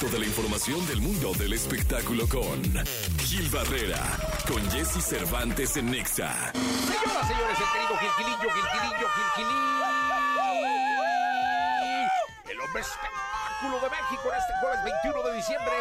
Toda la información del mundo del espectáculo con Gil Barrera, con Jesse Cervantes en Nexa. Señoras, señores, el querido Gilgilillo, Gilgilillo, Gilgilillo. El hombre espectáculo de México en este jueves 21 de diciembre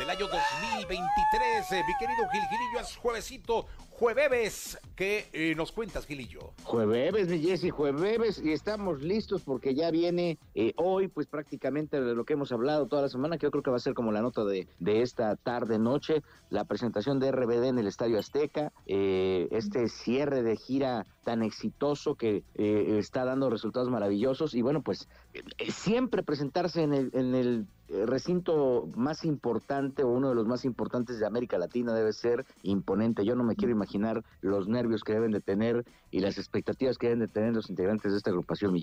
del año 2023. Eh, mi querido Gilgilillo, es juevesito, jueves. ¿Qué eh, nos cuentas, Gilillo? Jueves, mi Jessy, jueves, y estamos listos porque ya viene eh, hoy, pues prácticamente de lo que hemos hablado toda la semana, que yo creo que va a ser como la nota de, de esta tarde-noche, la presentación de RBD en el Estadio Azteca, eh, este cierre de gira tan exitoso que eh, está dando resultados maravillosos, y bueno, pues eh, siempre presentarse en el, en el eh, recinto más importante o uno de los más importantes de América Latina debe ser imponente. Yo no me quiero imaginar los nervios que deben de tener y las expectativas que deben de tener los integrantes de esta agrupación, mi.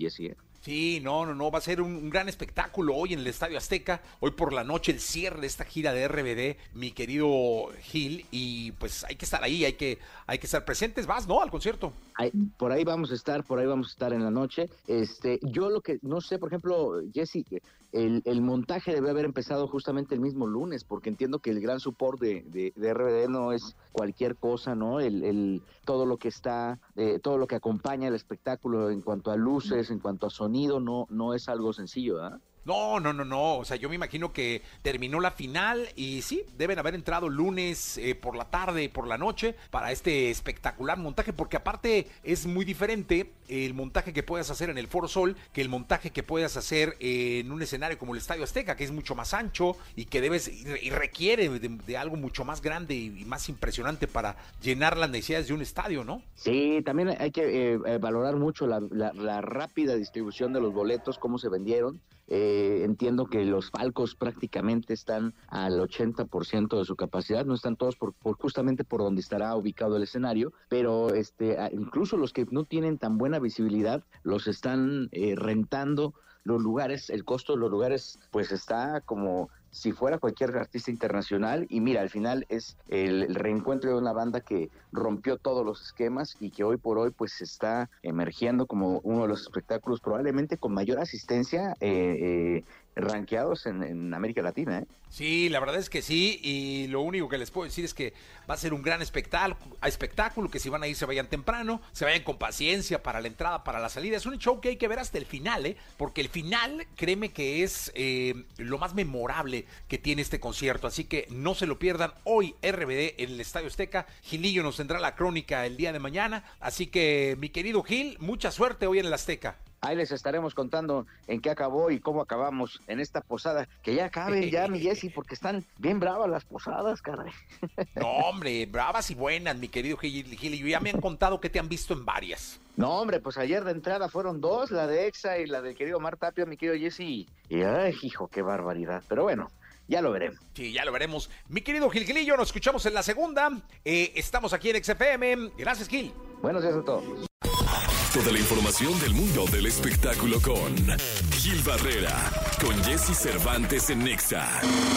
Sí, no, no, no, va a ser un, un gran espectáculo hoy en el Estadio Azteca. Hoy por la noche el cierre de esta gira de RBD, mi querido Gil, y pues hay que estar ahí, hay que, hay que estar presentes. Vas, ¿no? Al concierto. Por ahí vamos a estar, por ahí vamos a estar en la noche. Este, yo lo que no sé, por ejemplo, Jesse, el, el montaje debe haber empezado justamente el mismo lunes, porque entiendo que el gran support de, de, de RBD no es cualquier cosa, ¿no? El, el todo lo que está, eh, todo lo que acompaña el espectáculo en cuanto a luces, en cuanto a sonido, no, no es algo sencillo, ¿verdad? No, no, no, no. O sea, yo me imagino que terminó la final y sí, deben haber entrado lunes eh, por la tarde, por la noche, para este espectacular montaje, porque aparte es muy diferente el montaje que puedas hacer en el Foro Sol que el montaje que puedas hacer en un escenario como el Estadio Azteca, que es mucho más ancho y que debes y requiere de, algo mucho más grande y más impresionante para llenar las necesidades de un estadio, ¿no? Sí, también hay que eh, eh, valorar mucho la- la rápida distribución de los boletos, cómo se vendieron. Eh, entiendo que los palcos prácticamente están al 80% de su capacidad, no están todos por, por justamente por donde estará ubicado el escenario, pero este, incluso los que no tienen tan buena visibilidad los están eh, rentando los lugares, el costo de los lugares pues está como si fuera cualquier artista internacional. Y mira, al final es el, reencuentro de una banda que rompió todos los esquemas y que hoy por hoy pues está emergiendo como uno de los espectáculos probablemente con mayor asistencia eh, eh, rankeados en, en América Latina. ¿eh? Sí, la verdad es que sí, y lo único que les puedo decir es que va a ser un gran espectáculo, espectáculo que si van a ir se vayan temprano, se vayan con paciencia para la entrada, para la salida. Es un show que hay que ver hasta el final, ¿eh? porque el final, créeme que es eh, lo más memorable que tiene este concierto, así que no se lo pierdan hoy RBD en el Estadio Azteca. Gilillo nos tendrá la crónica el día de mañana, así que mi querido Gil, mucha suerte hoy en el Azteca. Ahí les estaremos contando en qué acabó y cómo acabamos en esta posada. Que ya acaben ya, mi Jessy, porque están bien bravas las posadas, caray. No, hombre, bravas y buenas, mi querido Gil, Gilillo. Ya me han contado que te han visto en varias. No, hombre, pues ayer de entrada fueron dos, la de Exa y la del querido Mar Tapia, mi querido Jesse. Y ay, hijo, qué barbaridad. Pero bueno, ya lo veremos. Sí, ya lo veremos. Mi querido Gil Gilillo, nos escuchamos en la segunda. Eh, estamos aquí en XFM. Gracias, Gil. Buenos días a todos. Toda la información del mundo del espectáculo con Gil Barrera, con Jesse Cervantes en Nexa.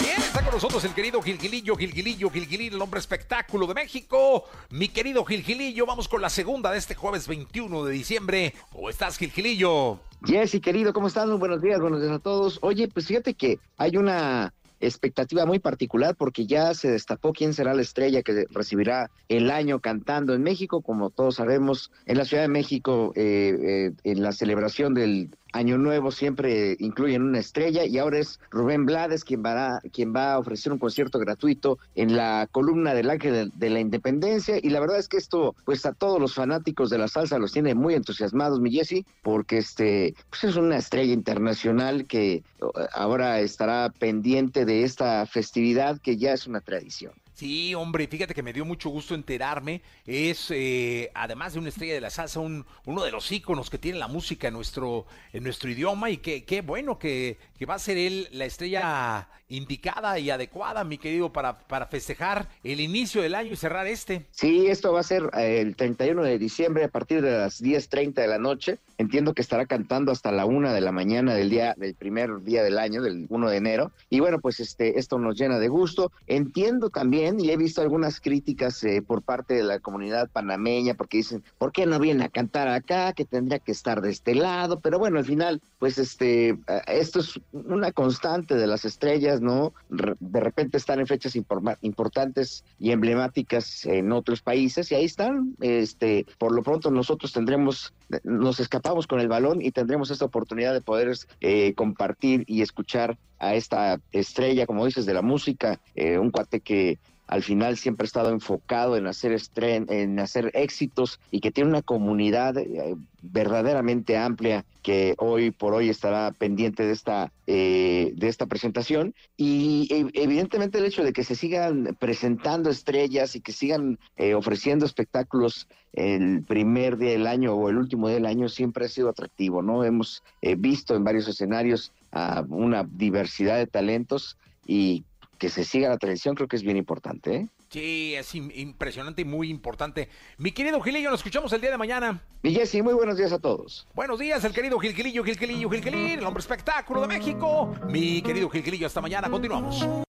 Bien, está con nosotros el querido Gil Gilillo, Gil Gilillo, Gil Gilillo, el hombre espectáculo de México. Mi querido Gil Gilillo, vamos con la segunda de este jueves 21 de diciembre. ¿Cómo estás, Gil Gilillo? Jesse, querido, ¿cómo están? Muy buenos días, buenos días a todos. Oye, pues fíjate que hay una expectativa muy particular porque ya se destapó quién será la estrella que recibirá el año cantando en México. Como todos sabemos, en la Ciudad de México, eh, eh, en la celebración del Año Nuevo siempre incluyen una estrella y ahora es Rubén Blades quien va, a, quien va a ofrecer un concierto gratuito en la columna del Ángel de, de, la Independencia y la verdad es que esto pues a todos los fanáticos de la salsa los tiene muy entusiasmados mi Jesse porque este pues es una estrella internacional que ahora estará pendiente de esta festividad que ya es una tradición. Sí, hombre, fíjate que me dio mucho gusto enterarme. Es, eh, además de una estrella de la salsa, un, uno de los íconos que tiene la música en nuestro, en nuestro idioma y que, qué bueno que, que, va a ser él la estrella indicada y adecuada, mi querido, para, para festejar el inicio del año y cerrar este. Sí, esto va a ser eh, el 31 de diciembre a partir de las 10.30 de la noche. Entiendo que estará cantando hasta la una de la mañana del día, del primer día del año, del 1 de enero. Y bueno, pues este, esto nos llena de gusto. Entiendo también y he visto algunas críticas eh, por parte de la comunidad panameña porque dicen, ¿por qué no viene a cantar acá? Que tendría que estar de este lado. Pero bueno, al final, pues este, eh, esto es una constante de las estrellas, ¿no? De repente están en fechas importantes y emblemáticas en otros países y ahí están. Este, por lo pronto nosotros tendremos, nos escapamos con el balón y tendremos esta oportunidad de poder eh, compartir y escuchar a esta estrella, como dices, de la música, eh, un cuate que al final siempre ha estado enfocado en hacer en hacer éxitos y que tiene una comunidad eh, verdaderamente amplia que hoy por hoy estará pendiente de esta eh, de esta presentación. Y evidentemente el hecho de que se sigan presentando estrellas y que sigan ofreciendo espectáculos el primer día del año o el último día del año siempre ha sido atractivo no hemos visto en varios escenarios a una diversidad de talentos y que se siga la tradición creo que es bien importante. ¿eh? Sí, es impresionante y muy importante. Mi querido Gilillo, nos escuchamos el día de mañana. Y Jessy, muy buenos días a todos. Buenos días, el querido Gil Gilillo, Gil Gilillo, Gil Gilillo, el hombre espectáculo de México. Mi querido Gil Gilillo, hasta mañana, continuamos.